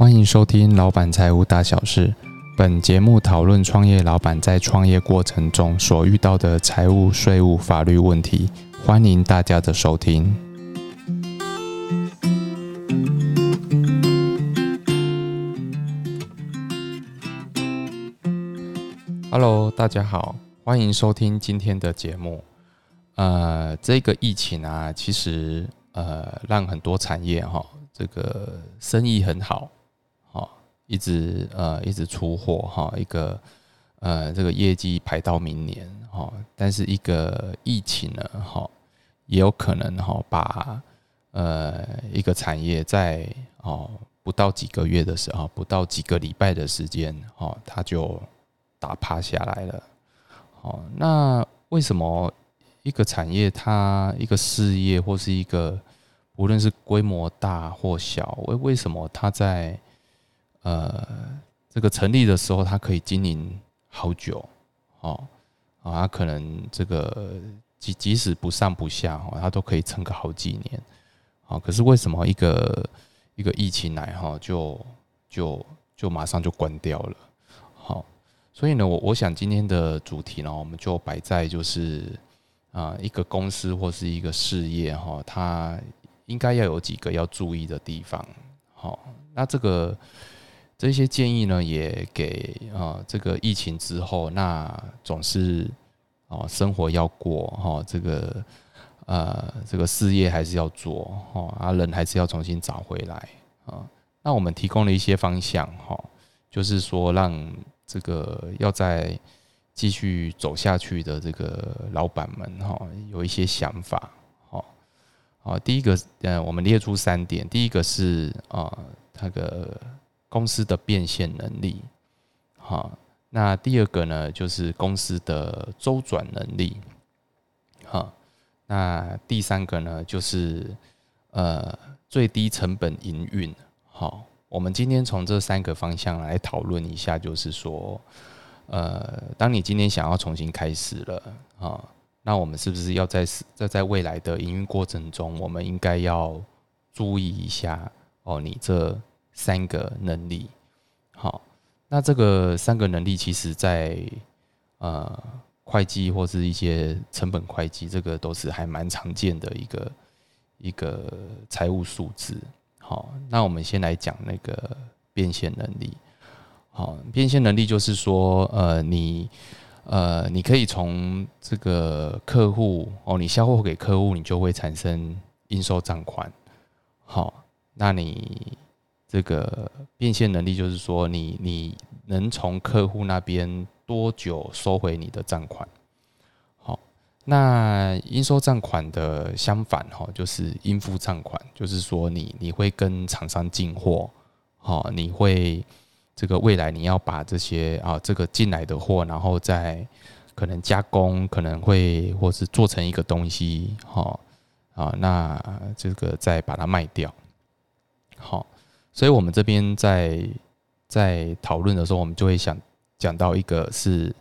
欢迎收听《老板财务大小事》。本节目讨论创业老板在创业过程中所遇到的财务、税务、法律问题。欢迎大家的收听。Hello，大家好，欢迎收听今天的节目。呃，这个疫情啊，其实呃，让很多产业哈，这个生意很，好，一直呃一直出货哈，一个呃这个业绩排到明年哈，但是一个疫情呢哈，也有可能哈把呃一个产业在哦不到几个月的时候，不到几个礼拜的时间哈，它就打趴下来了。好，那为什么一个产业它一个事业或是一个无论是规模大或小，为为什么它在呃这个成立的时候它可以经营好久？哦，啊，它可能这个即即使不上不下哈，它都可以撑个好几年。好，可是为什么一个一个疫情来哈，就就就马上就关掉了？好。所以呢，我我想今天的主题呢，我们就摆在就是啊，一个公司或是一个事业哈，它应该要有几个要注意的地方。好，那这个这些建议呢，也给啊，这个疫情之后，那总是哦，生活要过哈，这个呃，这个事业还是要做哈，啊，人还是要重新找回来啊。那我们提供了一些方向哈，就是说让。这个要在继续走下去的这个老板们哈，有一些想法，好，好，第一个，嗯，我们列出三点，第一个是啊，那个公司的变现能力，好，那第二个呢，就是公司的周转能力，好，那第三个呢，就是呃最低成本营运，好。我们今天从这三个方向来讨论一下，就是说，呃，当你今天想要重新开始了啊，那我们是不是要在在在未来的营运过程中，我们应该要注意一下哦，你这三个能力。好，那这个三个能力，其实在呃会计或是一些成本会计，这个都是还蛮常见的一个一个财务数字。好，那我们先来讲那个变现能力。好，变现能力就是说，呃，你，呃，你可以从这个客户哦，你销货给客户，你就会产生应收账款。好，那你这个变现能力就是说，你你能从客户那边多久收回你的账款？好那应收账款的相反哈，就是应付账款，就是说你你会跟厂商进货，好，你会这个未来你要把这些啊这个进来的货，然后再可能加工，可能会或是做成一个东西，好啊，那这个再把它卖掉，好，所以我们这边在在讨论的时候，我们就会想讲到一个是。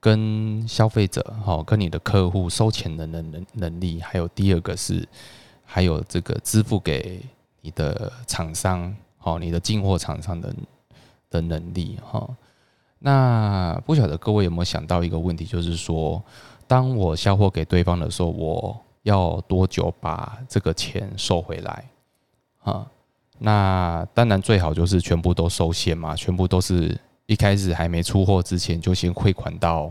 跟消费者哈，跟你的客户收钱的能能能力，还有第二个是，还有这个支付给你的厂商，好，你的进货厂商的的能力哈。那不晓得各位有没有想到一个问题，就是说，当我销货给对方的时候，我要多久把这个钱收回来？啊，那当然最好就是全部都收现嘛，全部都是。一开始还没出货之前，就先汇款到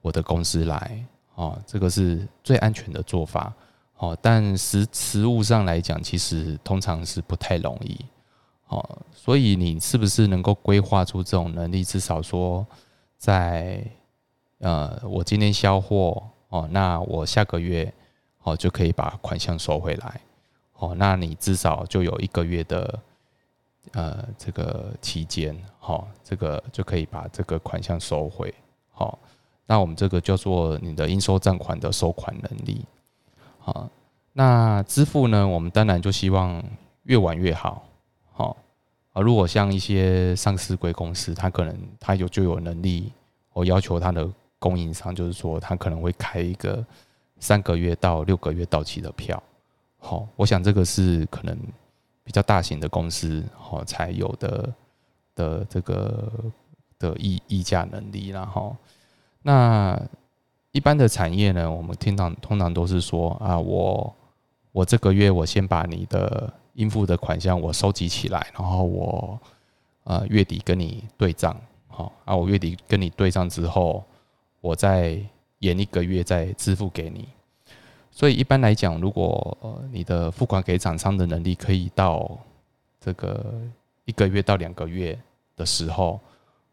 我的公司来，哦，这个是最安全的做法，哦，但实实物上来讲，其实通常是不太容易，哦，所以你是不是能够规划出这种能力？至少说，在呃，我今天销货，哦，那我下个月，哦，就可以把款项收回来，哦，那你至少就有一个月的。呃，这个期间，好，这个就可以把这个款项收回，好，那我们这个叫做你的应收账款的收款能力，好，那支付呢，我们当然就希望越晚越好，好，啊，如果像一些上市贵公司，他可能他有就有能力，我要求他的供应商，就是说他可能会开一个三个月到六个月到期的票，好，我想这个是可能。比较大型的公司哦才有的的这个的议议价能力，然后那一般的产业呢，我们听到通常都是说啊，我我这个月我先把你的应付的款项我收集起来，然后我呃月底跟你对账，好啊，我月底跟你对账之后，我再延一个月再支付给你。所以一般来讲，如果呃你的付款给厂商的能力可以到这个一个月到两个月的时候，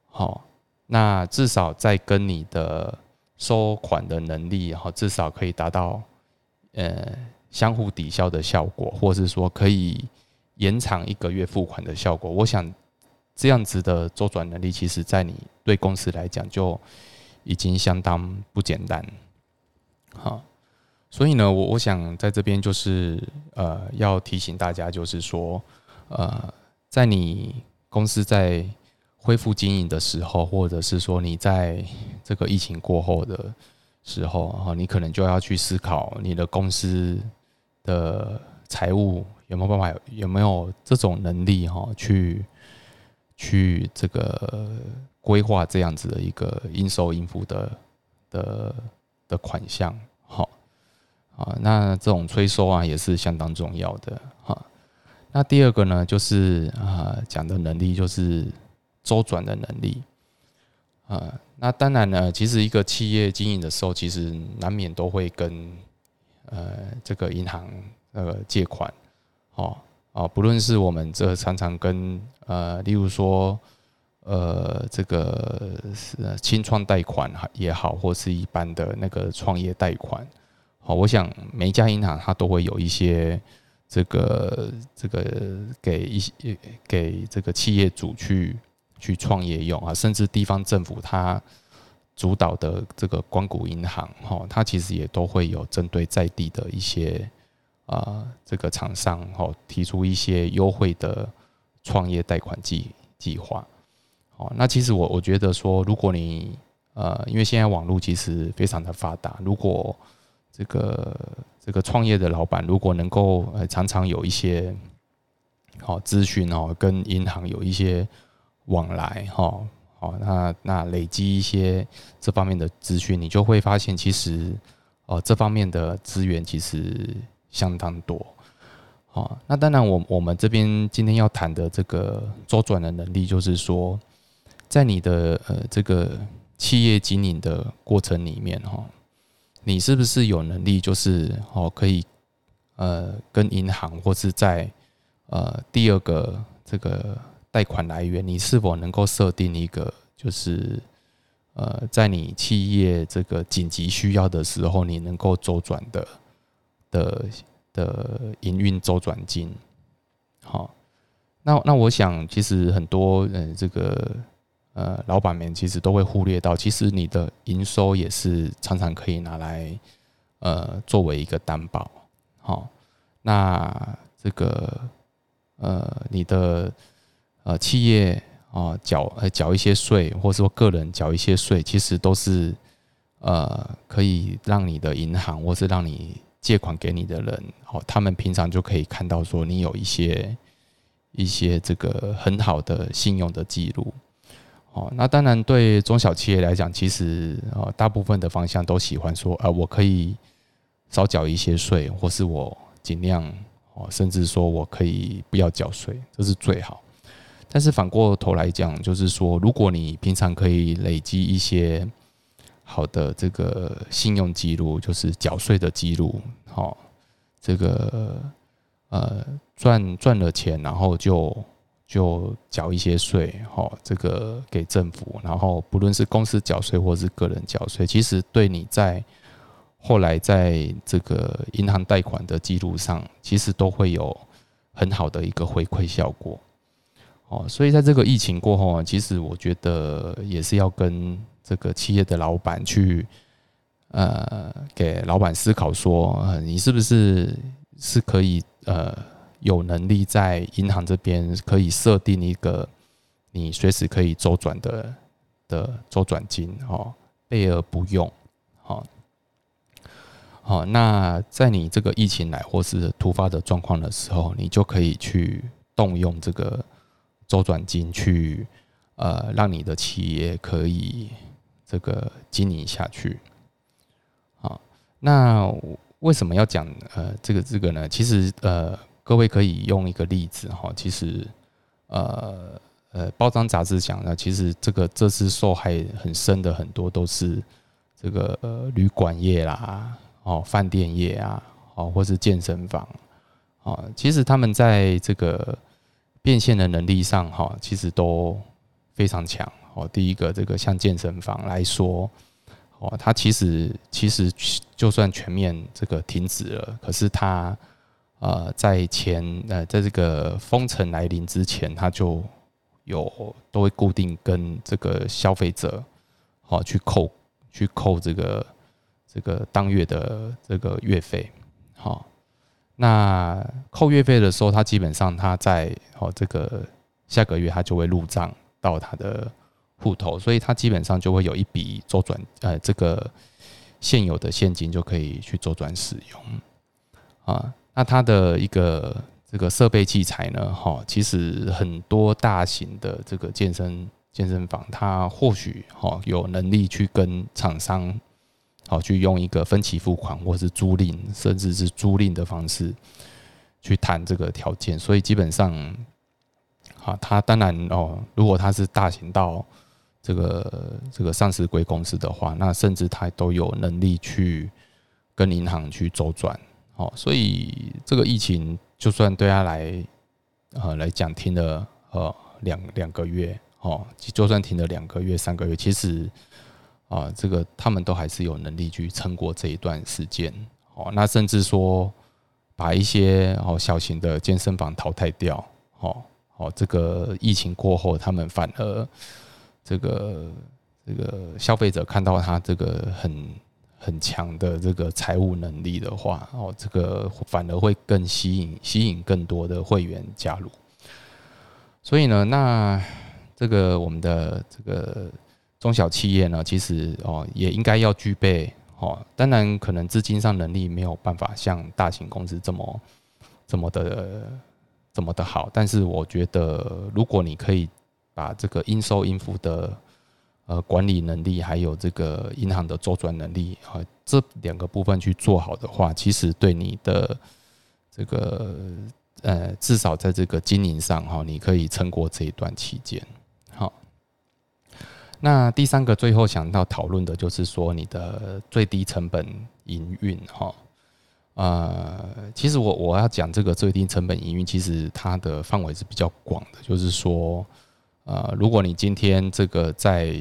好，那至少在跟你的收款的能力，哈，至少可以达到呃相互抵消的效果，或是说可以延长一个月付款的效果。我想这样子的周转能力，其实在你对公司来讲就已经相当不简单，好。所以呢，我我想在这边就是呃，要提醒大家，就是说，呃，在你公司在恢复经营的时候，或者是说你在这个疫情过后的时候，哈，你可能就要去思考你的公司的财务有没有办法，有没有这种能力，哈，去去这个规划这样子的一个应收应付的的的款项。啊，那这种催收啊也是相当重要的哈。那第二个呢，就是啊讲的能力，就是周转的能力啊。那当然呢，其实一个企业经营的时候，其实难免都会跟呃这个银行呃借款，哦哦，不论是我们这常常跟呃，例如说呃这个是清创贷款也好，或是一般的那个创业贷款。好，我想每一家银行它都会有一些这个这个给一些给这个企业主去去创业用啊，甚至地方政府它主导的这个光谷银行，哈，它其实也都会有针对在地的一些啊这个厂商，哈，提出一些优惠的创业贷款计计划。好，那其实我我觉得说，如果你呃，因为现在网络其实非常的发达，如果这个这个创业的老板，如果能够呃常常有一些好咨询哦，跟银行有一些往来哈，好那那累积一些这方面的资讯，你就会发现其实哦这方面的资源其实相当多。好，那当然我我们这边今天要谈的这个周转的能力，就是说在你的呃这个企业经营的过程里面哈。你是不是有能力，就是哦，可以呃，跟银行或是在呃第二个这个贷款来源，你是否能够设定一个，就是呃，在你企业这个紧急需要的时候，你能够周转的的的营运周转金？好，那那我想，其实很多嗯，这个。呃，老板们其实都会忽略到，其实你的营收也是常常可以拿来呃作为一个担保。好，那这个呃你的呃企业啊缴呃缴一些税，或者说个人缴一些税，其实都是呃可以让你的银行或是让你借款给你的人，好，他们平常就可以看到说你有一些一些这个很好的信用的记录。哦，那当然，对中小企业来讲，其实呃，大部分的方向都喜欢说，呃，我可以少缴一些税，或是我尽量哦，甚至说我可以不要缴税，这是最好。但是反过头来讲，就是说，如果你平常可以累积一些好的这个信用记录，就是缴税的记录，好，这个呃赚赚了钱，然后就。就缴一些税，哈，这个给政府，然后不论是公司缴税或是个人缴税，其实对你在后来在这个银行贷款的记录上，其实都会有很好的一个回馈效果，哦，所以在这个疫情过后啊，其实我觉得也是要跟这个企业的老板去，呃，给老板思考说，你是不是是可以，呃。有能力在银行这边可以设定一个你随时可以周转的的周转金哦，备而不用，好，好，那在你这个疫情来或是突发的状况的时候，你就可以去动用这个周转金去，呃，让你的企业可以这个经营下去。好，那为什么要讲呃这个这个呢？其实呃，各位可以用一个例子哈，其实呃呃，包装杂志讲呢，其实这个这次受害很深的很多都是这个呃旅馆业啦。哦，饭店业啊，哦，或是健身房，哦，其实他们在这个变现的能力上，哈，其实都非常强。哦，第一个，这个像健身房来说，哦，它其实其实就算全面这个停止了，可是它呃，在前呃，在这个封城来临之前，它就有都会固定跟这个消费者，哦，去扣去扣这个。这个当月的这个月费，好，那扣月费的时候，他基本上他在哦这个下个月他就会入账到他的户头，所以他基本上就会有一笔周转，呃，这个现有的现金就可以去周转使用，啊，那他的一个这个设备器材呢，哈，其实很多大型的这个健身健身房，他或许哈有能力去跟厂商。好，去用一个分期付款，或是租赁，甚至是租赁的方式去谈这个条件。所以基本上，啊，他当然哦，如果他是大型到这个这个上市贵公司的话，那甚至他都有能力去跟银行去周转。哦，所以这个疫情就算对他来呃来讲停了呃两两个月，哦，就算停了两个月、三个月，其实。啊，这个他们都还是有能力去撑过这一段时间哦。那甚至说把一些哦小型的健身房淘汰掉，哦哦，这个疫情过后，他们反而这个这个消费者看到他这个很很强的这个财务能力的话，哦，这个反而会更吸引吸引更多的会员加入。所以呢，那这个我们的这个。中小企业呢，其实哦也应该要具备哦，当然可能资金上能力没有办法像大型公司这么这么的这么的好，但是我觉得如果你可以把这个应收应付的呃管理能力，还有这个银行的周转能力啊这两个部分去做好的话，其实对你的这个呃至少在这个经营上哈，你可以撑过这一段期间。好那第三个最后想到讨论的就是说你的最低成本营运哈，呃，其实我我要讲这个最低成本营运，其实它的范围是比较广的，就是说，呃，如果你今天这个在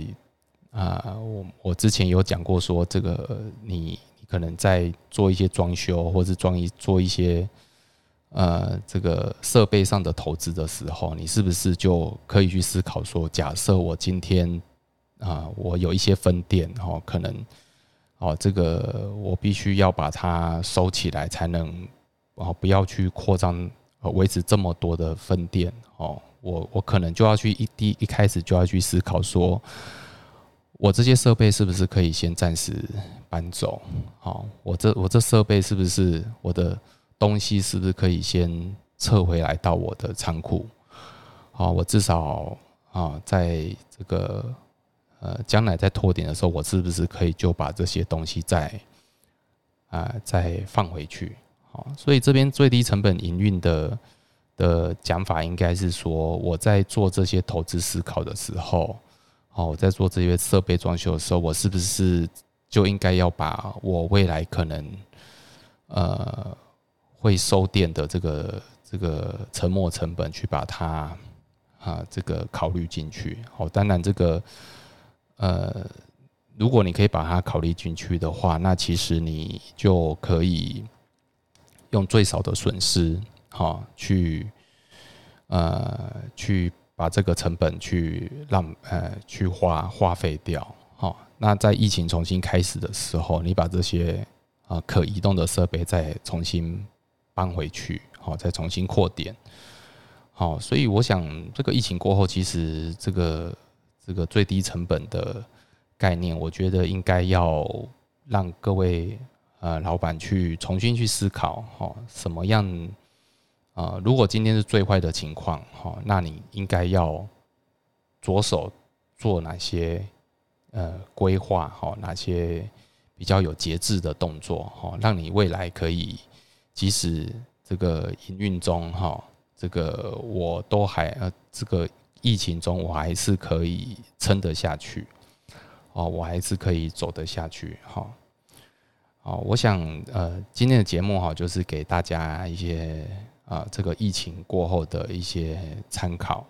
啊，我我之前有讲过说，这个你你可能在做一些装修，或是装一做一些呃这个设备上的投资的时候，你是不是就可以去思考说，假设我今天啊，我有一些分店哦，可能哦，这个我必须要把它收起来，才能哦，不要去扩张，维持这么多的分店哦。我我可能就要去一第一开始就要去思考说，我这些设备是不是可以先暂时搬走？好，我这我这设备是不是我的东西是不是可以先撤回来到我的仓库？好，我至少啊，在这个。呃，将来在拓点的时候，我是不是可以就把这些东西再啊再放回去？好，所以这边最低成本营运的的讲法，应该是说我在做这些投资思考的时候，哦，我在做这些设备装修的时候，我是不是就应该要把我未来可能呃会收电的这个这个沉没成本去把它啊这个考虑进去？好，当然这个。呃，如果你可以把它考虑进去的话，那其实你就可以用最少的损失，哈，去呃去把这个成本去让呃去花花费掉，哈。那在疫情重新开始的时候，你把这些啊可移动的设备再重新搬回去，好，再重新扩点，好。所以我想，这个疫情过后，其实这个。这个最低成本的概念，我觉得应该要让各位呃老板去重新去思考，哈，什么样啊？如果今天是最坏的情况，哈，那你应该要着手做哪些呃规划，哈，哪些比较有节制的动作，哈，让你未来可以即使这个营运中，哈，这个我都还呃这个。疫情中，我还是可以撑得下去，哦，我还是可以走得下去，哈，哦，我想，呃，今天的节目哈，就是给大家一些啊，这个疫情过后的一些参考，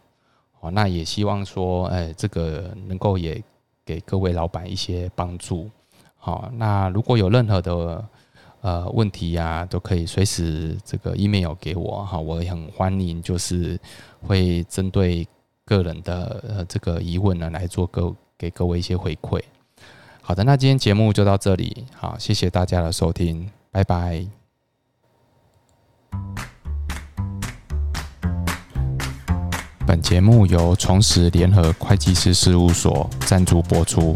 哦，那也希望说，哎，这个能够也给各位老板一些帮助，好，那如果有任何的呃问题呀，都可以随时这个 email 给我，哈，我也很欢迎，就是会针对。个人的呃这个疑问呢，来做各给各位一些回馈。好的，那今天节目就到这里，好，谢谢大家的收听，拜拜。本节目由重实联合会计师事务所赞助播出。